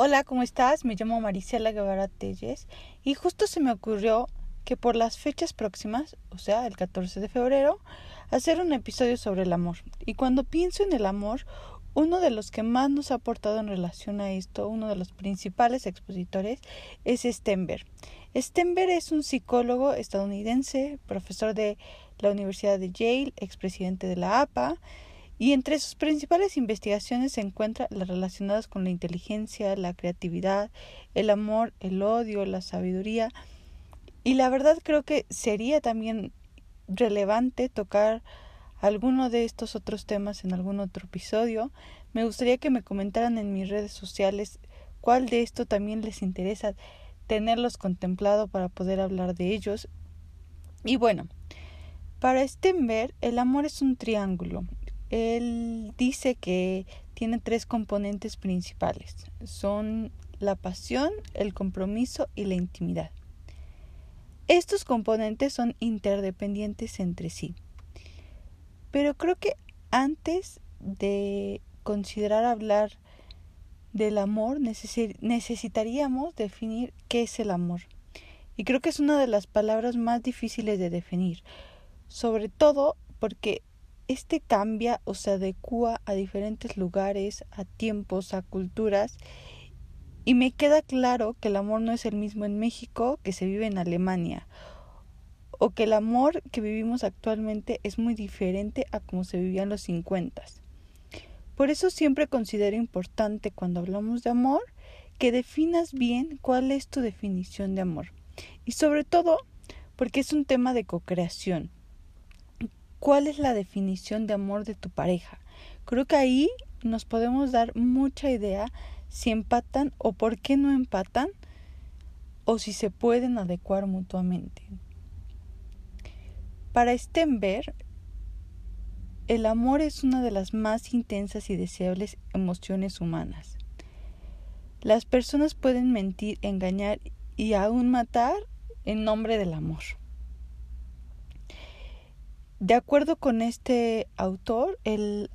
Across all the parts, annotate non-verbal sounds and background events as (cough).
Hola, ¿cómo estás? Me llamo Marisela Guevara Telles y justo se me ocurrió que por las fechas próximas, o sea, el 14 de febrero, hacer un episodio sobre el amor. Y cuando pienso en el amor, uno de los que más nos ha aportado en relación a esto, uno de los principales expositores, es Stenberg. Stenberg es un psicólogo estadounidense, profesor de la Universidad de Yale, expresidente de la APA, y entre sus principales investigaciones se encuentran las relacionadas con la inteligencia, la creatividad, el amor, el odio, la sabiduría. Y la verdad creo que sería también relevante tocar alguno de estos otros temas en algún otro episodio. Me gustaría que me comentaran en mis redes sociales cuál de esto también les interesa tenerlos contemplado para poder hablar de ellos. Y bueno, para Stenberg el amor es un triángulo él dice que tiene tres componentes principales. Son la pasión, el compromiso y la intimidad. Estos componentes son interdependientes entre sí. Pero creo que antes de considerar hablar del amor, necesitaríamos definir qué es el amor. Y creo que es una de las palabras más difíciles de definir, sobre todo porque este cambia o se adecua a diferentes lugares, a tiempos, a culturas, y me queda claro que el amor no es el mismo en México que se vive en Alemania, o que el amor que vivimos actualmente es muy diferente a como se vivía en los 50. Por eso siempre considero importante cuando hablamos de amor que definas bien cuál es tu definición de amor. Y sobre todo porque es un tema de co-creación cuál es la definición de amor de tu pareja. Creo que ahí nos podemos dar mucha idea si empatan o por qué no empatan o si se pueden adecuar mutuamente. Para Stenberg, el amor es una de las más intensas y deseables emociones humanas. Las personas pueden mentir, engañar y aún matar en nombre del amor. De acuerdo con este autor, el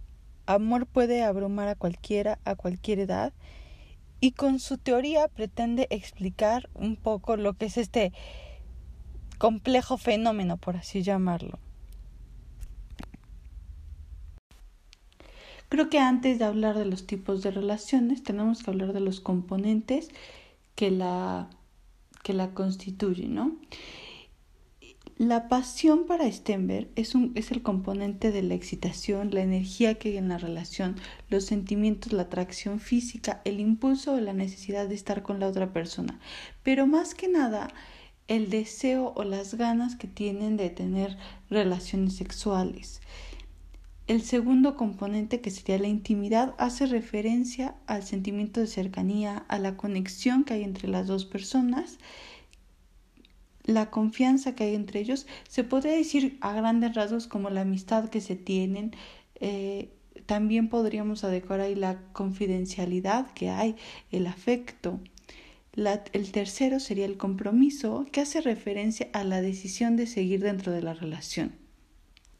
amor puede abrumar a cualquiera, a cualquier edad, y con su teoría pretende explicar un poco lo que es este complejo fenómeno, por así llamarlo. Creo que antes de hablar de los tipos de relaciones, tenemos que hablar de los componentes que la, que la constituyen, ¿no? La pasión para Stenberg es, un, es el componente de la excitación, la energía que hay en la relación, los sentimientos, la atracción física, el impulso o la necesidad de estar con la otra persona. Pero más que nada, el deseo o las ganas que tienen de tener relaciones sexuales. El segundo componente, que sería la intimidad, hace referencia al sentimiento de cercanía, a la conexión que hay entre las dos personas la confianza que hay entre ellos, se podría decir a grandes rasgos como la amistad que se tienen, eh, también podríamos adecuar ahí la confidencialidad que hay, el afecto. el tercero sería el compromiso, que hace referencia a la decisión de seguir dentro de la relación.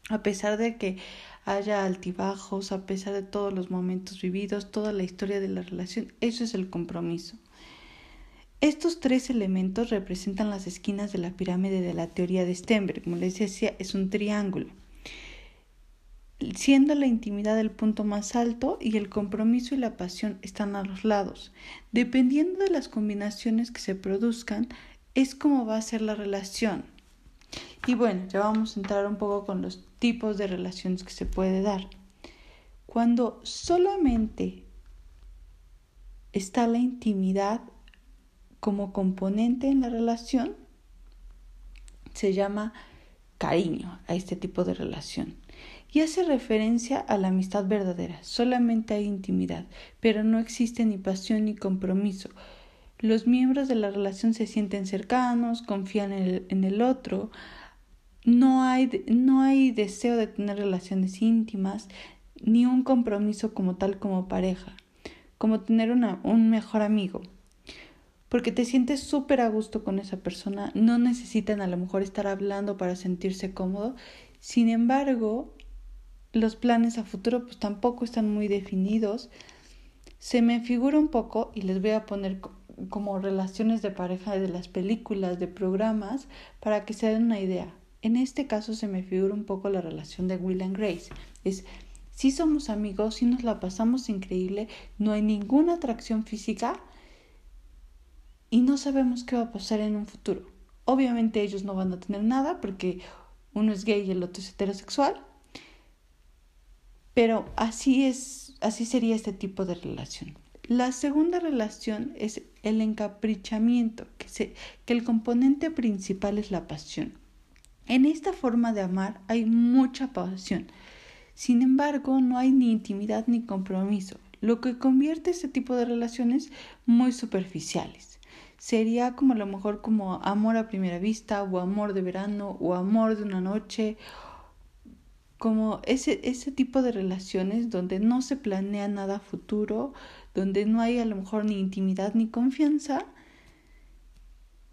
A pesar de que haya altibajos, a pesar de todos los momentos vividos, toda la historia de la relación, eso es el compromiso. Estos tres elementos representan las esquinas de la pirámide de la teoría de Stenberg. Como les decía, es un triángulo. Siendo la intimidad el punto más alto y el compromiso y la pasión están a los lados. Dependiendo de las combinaciones que se produzcan, es como va a ser la relación. Y bueno, ya vamos a entrar un poco con los tipos de relaciones que se puede dar. Cuando solamente está la intimidad como componente en la relación se llama cariño a este tipo de relación y hace referencia a la amistad verdadera. Solamente hay intimidad, pero no existe ni pasión ni compromiso. Los miembros de la relación se sienten cercanos, confían en el, otro, no hay, no hay deseo de tener relaciones íntimas, ni un compromiso como tal como pareja, como tener un mejor amigo porque te sientes súper a gusto con esa persona, no necesitan a lo mejor estar hablando para sentirse cómodo, sin embargo, los planes a futuro pues tampoco están muy definidos, Se me figura un poco, y les voy a poner como relaciones de pareja de las películas, de programas, para que se den una idea. En este caso se me figura un poco la relación de Will and Grace. Es si somos amigos, si nos la pasamos increíble, no hay ninguna atracción física y no sabemos qué va a pasar en un futuro. Obviamente ellos no van a tener nada porque uno es gay y el otro es heterosexual, pero así es, así sería este tipo de relación. La segunda relación es el encaprichamiento, que, que el componente principal es la pasión. En esta forma de amar hay mucha pasión. Sin embargo, no hay ni intimidad ni compromiso, lo que convierte este tipo de relaciones muy superficiales. Sería como a lo mejor como amor a primera vista o amor de verano o amor de una noche, como ese, ese tipo de relaciones donde no se planea nada futuro, donde no hay a lo mejor ni intimidad ni confianza,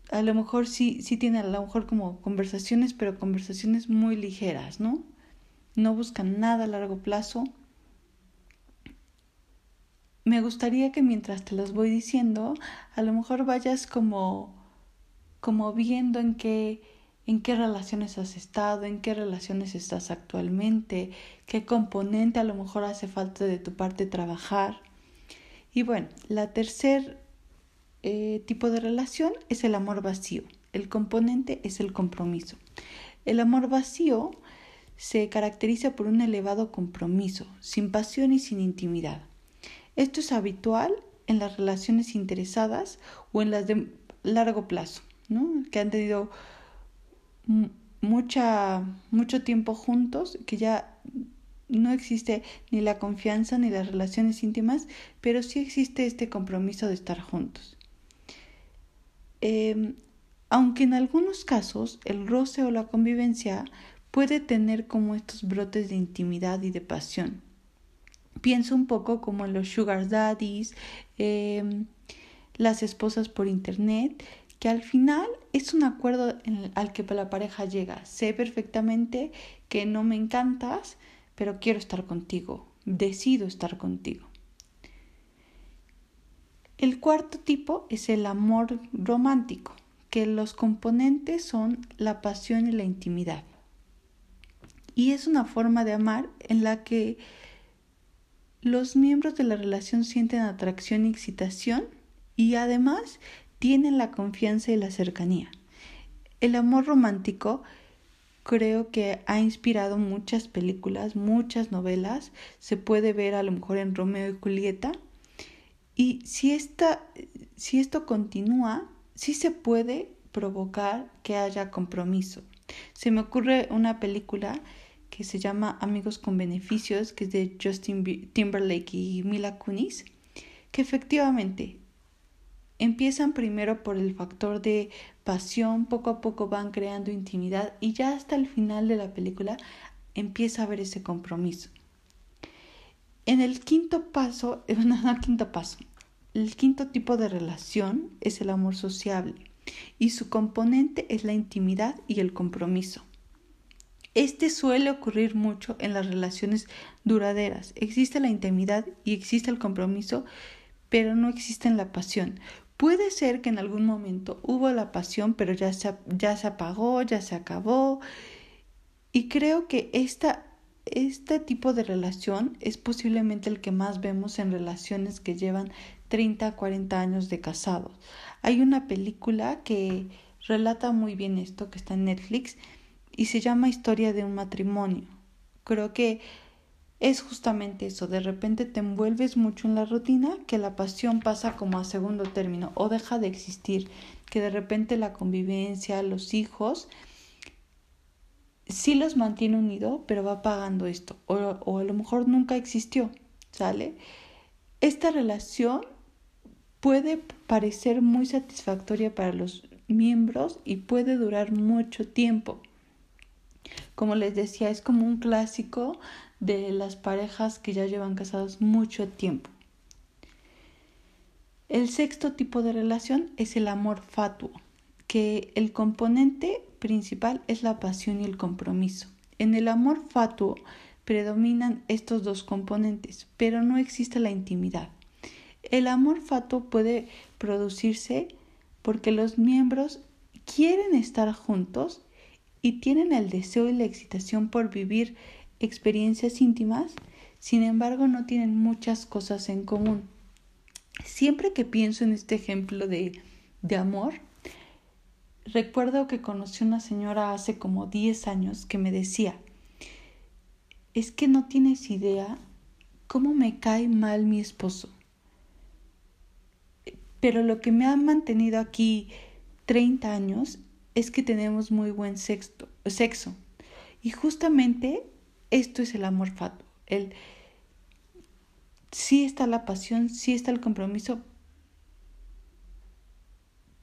a lo mejor sí, sí tiene a lo mejor como conversaciones, pero conversaciones muy ligeras, ¿no? no buscan nada a largo plazo. Me gustaría que mientras te los voy diciendo, a lo mejor vayas como como viendo en qué en qué relaciones has estado, en qué relaciones estás actualmente, qué componente a lo mejor hace falta de tu parte trabajar. Y bueno, la tercer eh, tipo de relación es el amor vacío. El componente es el compromiso. El amor vacío se caracteriza por un elevado compromiso, sin pasión y sin intimidad. Esto es habitual en las relaciones interesadas o en las de largo plazo, ¿no? que han tenido mucha, mucho tiempo juntos, que ya no existe ni la confianza ni las relaciones íntimas, pero sí existe este compromiso de estar juntos. Em, aunque en algunos casos el roce o la convivencia puede tener como estos brotes de intimidad y de pasión. Pienso un poco como en los sugar daddies, em, las esposas por internet, que al final es un acuerdo al que la pareja llega. Sé perfectamente que no me encantas, pero quiero estar contigo, decido estar contigo. El cuarto tipo es el amor romántico, que los componentes son la pasión y la intimidad. Y es una forma de amar en la que los miembros de la relación sienten atracción y excitación y además tienen la confianza y la cercanía. El amor romántico creo que ha inspirado muchas películas, muchas novelas, se puede ver a lo mejor en Romeo y Julieta. Y si, esta, si esto continúa, sí se puede provocar que haya compromiso. Se me ocurre una película que se llama Amigos con Beneficios, que es de Justin Timberlake y Mila Kunis, que efectivamente empiezan primero por el factor de pasión, poco a poco van creando intimidad y ya hasta el final de la película empieza a haber ese compromiso. En el quinto paso, (laughs) no, no, quinto paso, el quinto tipo de relación es el amor sociable y su componente es la intimidad y el compromiso. Este suele ocurrir mucho en las relaciones duraderas. Existe la intimidad y existe el compromiso, pero no existe la pasión. Puede ser que en algún momento hubo la pasión, pero ya se, ya se apagó, ya se acabó. Y creo que esta, este tipo de relación es posiblemente el que más vemos en relaciones que llevan 30, 40 años de casados. Hay una película que relata muy bien esto, que está en Netflix, y se llama historia de un matrimonio. Creo que es justamente eso, de repente te envuelves mucho en la rutina que la pasión pasa como a segundo término o deja de existir, que de repente la convivencia, los hijos, sí los mantiene unidos, pero va pagando esto, o, o a lo mejor nunca existió, ¿sale? Esta relación puede parecer muy satisfactoria para los miembros y puede durar mucho tiempo como les decía, es como un clásico de las parejas que ya llevan casados mucho tiempo. El sexto tipo de relación es el amor fatuo, que el componente principal es la pasión y el compromiso. En el amor fatuo predominan estos dos componentes, pero no existe la intimidad. El amor fatuo puede producirse porque los miembros quieren estar juntos y tienen el deseo y la excitación por vivir experiencias íntimas, sin embargo no tienen muchas cosas en común. Siempre que pienso en este ejemplo de, de amor, recuerdo que conocí una señora hace como 10 años que me decía, es que no tienes idea cómo me cae mal mi esposo. Pero lo que me ha mantenido aquí 30 años es que tenemos muy buen sexo. Y justamente esto es el amor fatuo. El, sí está la pasión, sí está el compromiso,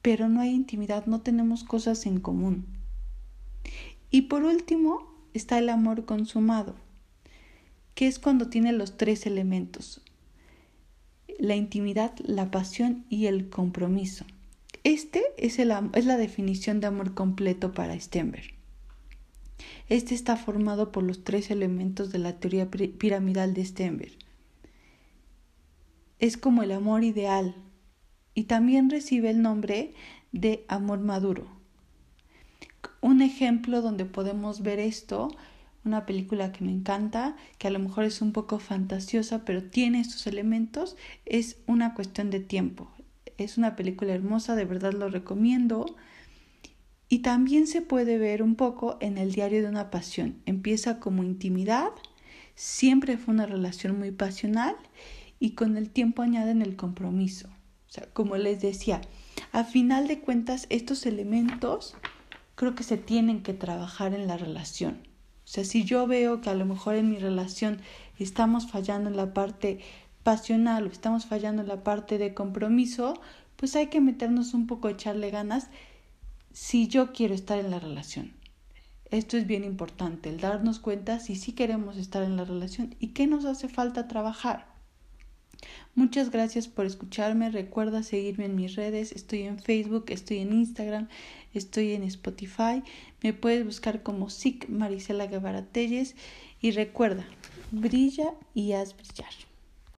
pero no hay intimidad, no tenemos cosas en común. Y por último está el amor consumado, que es cuando tiene los tres elementos, la intimidad, la pasión y el compromiso. Este es, es la definición de amor completo para Stenberg. Este está formado por los tres elementos de la teoría piramidal de Stenberg. Es como el amor ideal y también recibe el nombre de amor maduro. Un ejemplo donde podemos ver esto, una película que me encanta, que a lo mejor es un poco fantasiosa, pero tiene estos elementos, es una cuestión de tiempo. Es una película hermosa, de verdad lo recomiendo. Y también se puede ver un poco en el diario de una pasión. Empieza como intimidad, siempre fue una relación muy pasional y con el tiempo añaden el compromiso. O sea, como les decía, a final de cuentas estos elementos creo que se tienen que trabajar en la relación. O sea, si yo veo que a lo mejor en mi relación estamos fallando en la parte pasional o estamos fallando en la parte de compromiso, pues hay que meternos un poco, echarle ganas si yo quiero estar en la relación. Esto es bien importante, el darnos cuenta si sí queremos estar en la relación y qué nos hace falta trabajar. Muchas gracias por escucharme. Recuerda seguirme en mis redes. Estoy en Facebook, estoy en Instagram, estoy en Spotify. Me puedes buscar como SIC Marisela Guevara Telles. Y recuerda, brilla y haz brillar.